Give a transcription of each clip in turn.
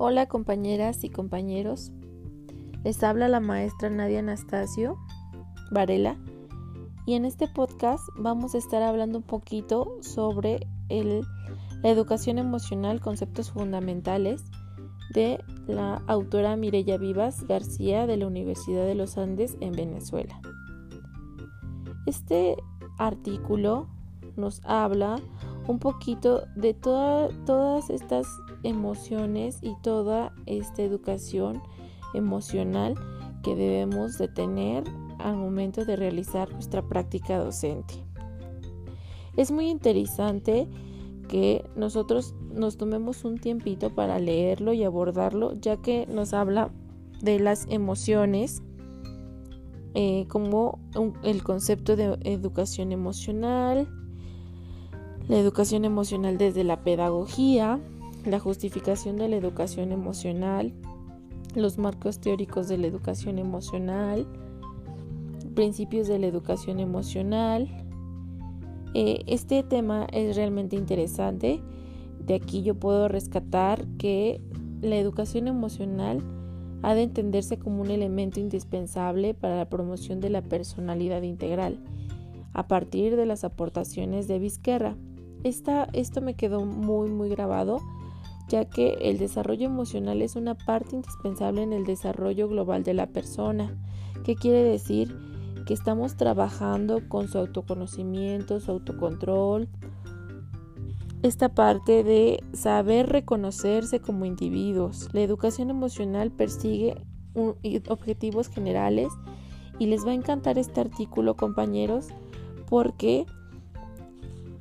Hola compañeras y compañeros, les habla la maestra Nadia Anastasio Varela y en este podcast vamos a estar hablando un poquito sobre la educación emocional, conceptos fundamentales de la autora Mireya Vivas García de la Universidad de los Andes en Venezuela. Este artículo nos habla un poquito de todas estas emociones y toda esta educación emocional que debemos de tener al momento de realizar nuestra práctica docente. Es muy interesante que nosotros nos tomemos un tiempito para leerlo y abordarlo, ya que nos habla de las emociones eh, como el concepto de educación emocional, la educación emocional desde la pedagogía, la justificación de la educación emocional, los marcos teóricos de la educación emocional, principios de la educación emocional. Eh, este tema es realmente interesante. De aquí yo puedo rescatar que la educación emocional ha de entenderse como un elemento indispensable para la promoción de la personalidad integral, a partir de las aportaciones de Vizquerra esto me quedó muy muy grabado ya que el desarrollo emocional es una parte indispensable en el desarrollo global de la persona. ¿Qué quiere decir? Que estamos trabajando con su autoconocimiento, su autocontrol, esta parte de saber reconocerse como individuos. La educación emocional persigue objetivos generales y les va a encantar este artículo compañeros porque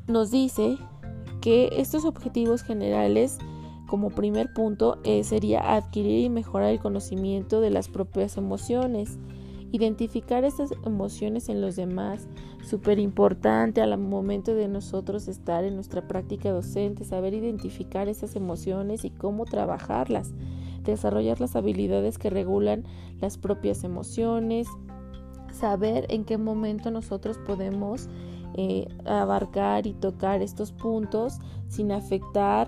nos dice que estos objetivos generales como primer punto eh, sería adquirir y mejorar el conocimiento de las propias emociones, identificar estas emociones en los demás, súper importante al momento de nosotros estar en nuestra práctica docente, saber identificar esas emociones y cómo trabajarlas, desarrollar las habilidades que regulan las propias emociones, saber en qué momento nosotros podemos eh, abarcar y tocar estos puntos sin afectar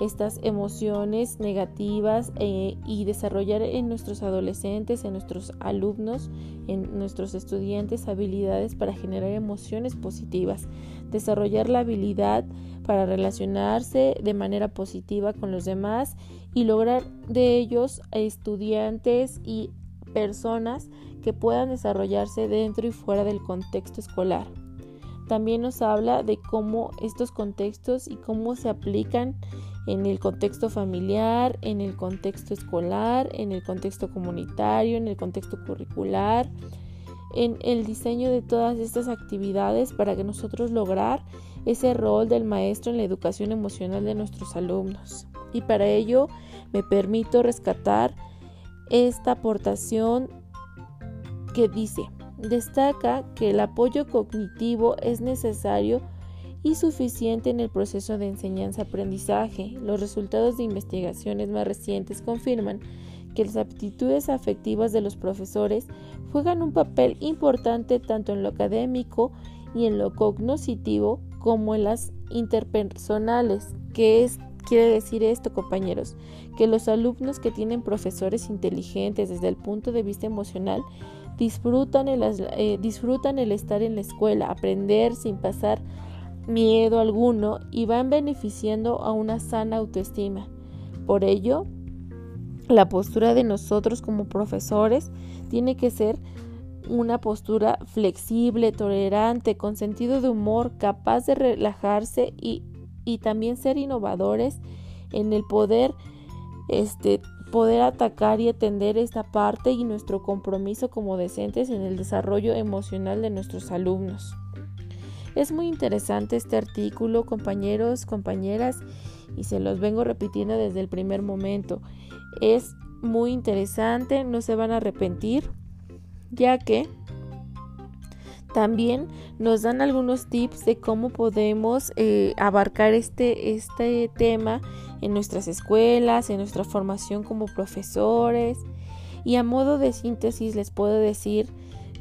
estas emociones negativas eh, y desarrollar en nuestros adolescentes, en nuestros alumnos, en nuestros estudiantes habilidades para generar emociones positivas, desarrollar la habilidad para relacionarse de manera positiva con los demás y lograr de ellos estudiantes y personas que puedan desarrollarse dentro y fuera del contexto escolar. También nos habla de cómo estos contextos y cómo se aplican en el contexto familiar, en el contexto escolar, en el contexto comunitario, en el contexto curricular, en el diseño de todas estas actividades para que nosotros lograr ese rol del maestro en la educación emocional de nuestros alumnos. Y para ello me permito rescatar esta aportación que dice, Destaca que el apoyo cognitivo es necesario y suficiente en el proceso de enseñanza-aprendizaje. Los resultados de investigaciones más recientes confirman que las aptitudes afectivas de los profesores juegan un papel importante tanto en lo académico y en lo cognoscitivo como en las interpersonales. ¿Qué es, quiere decir esto, compañeros? Que los alumnos que tienen profesores inteligentes desde el punto de vista emocional disfrutan el, eh, disfrutan el estar en la escuela, aprender sin pasar miedo alguno y van beneficiando a una sana autoestima. Por ello, la postura de nosotros como profesores tiene que ser una postura flexible, tolerante, con sentido de humor, capaz de relajarse y, y también ser innovadores en el poder este, poder atacar y atender esta parte y nuestro compromiso como docentes en el desarrollo emocional de nuestros alumnos. Es muy interesante este artículo, compañeros, compañeras, y se los vengo repitiendo desde el primer momento. Es muy interesante, no se van a arrepentir, ya que también nos dan algunos tips de cómo podemos eh, abarcar este, este tema en nuestras escuelas, en nuestra formación como profesores. Y a modo de síntesis les puedo decir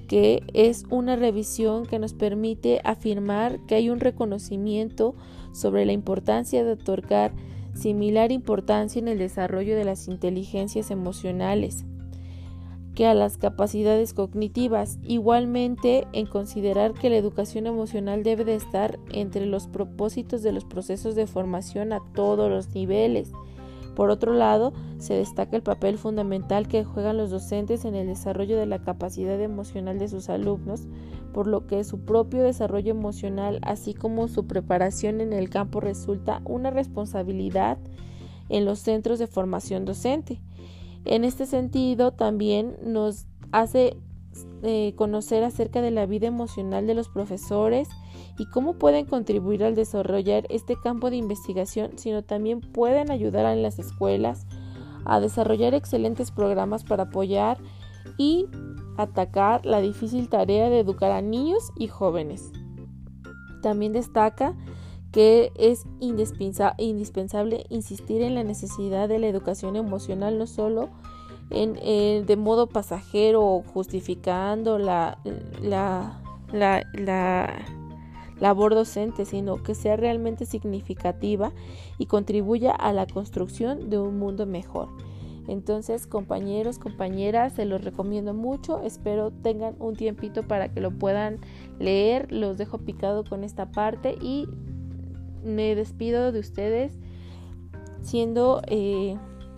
que es una revisión que nos permite afirmar que hay un reconocimiento sobre la importancia de otorgar similar importancia en el desarrollo de las inteligencias emocionales que a las capacidades cognitivas. Igualmente, en considerar que la educación emocional debe de estar entre los propósitos de los procesos de formación a todos los niveles. Por otro lado, se destaca el papel fundamental que juegan los docentes en el desarrollo de la capacidad emocional de sus alumnos, por lo que su propio desarrollo emocional, así como su preparación en el campo, resulta una responsabilidad en los centros de formación docente. En este sentido, también nos hace eh, conocer acerca de la vida emocional de los profesores y cómo pueden contribuir al desarrollar este campo de investigación, sino también pueden ayudar en las escuelas a desarrollar excelentes programas para apoyar y atacar la difícil tarea de educar a niños y jóvenes. También destaca que es indispensable insistir en la necesidad de la educación emocional no solo en, eh, de modo pasajero justificando la, la, la, la labor docente, sino que sea realmente significativa y contribuya a la construcción de un mundo mejor. Entonces, compañeros, compañeras, se los recomiendo mucho. Espero tengan un tiempito para que lo puedan leer. Los dejo picado con esta parte y me despido de ustedes siendo, eh,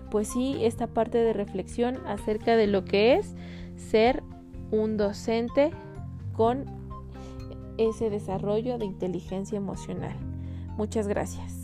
pues sí, esta parte de reflexión acerca de lo que es ser un docente con ese desarrollo de inteligencia emocional. Muchas gracias.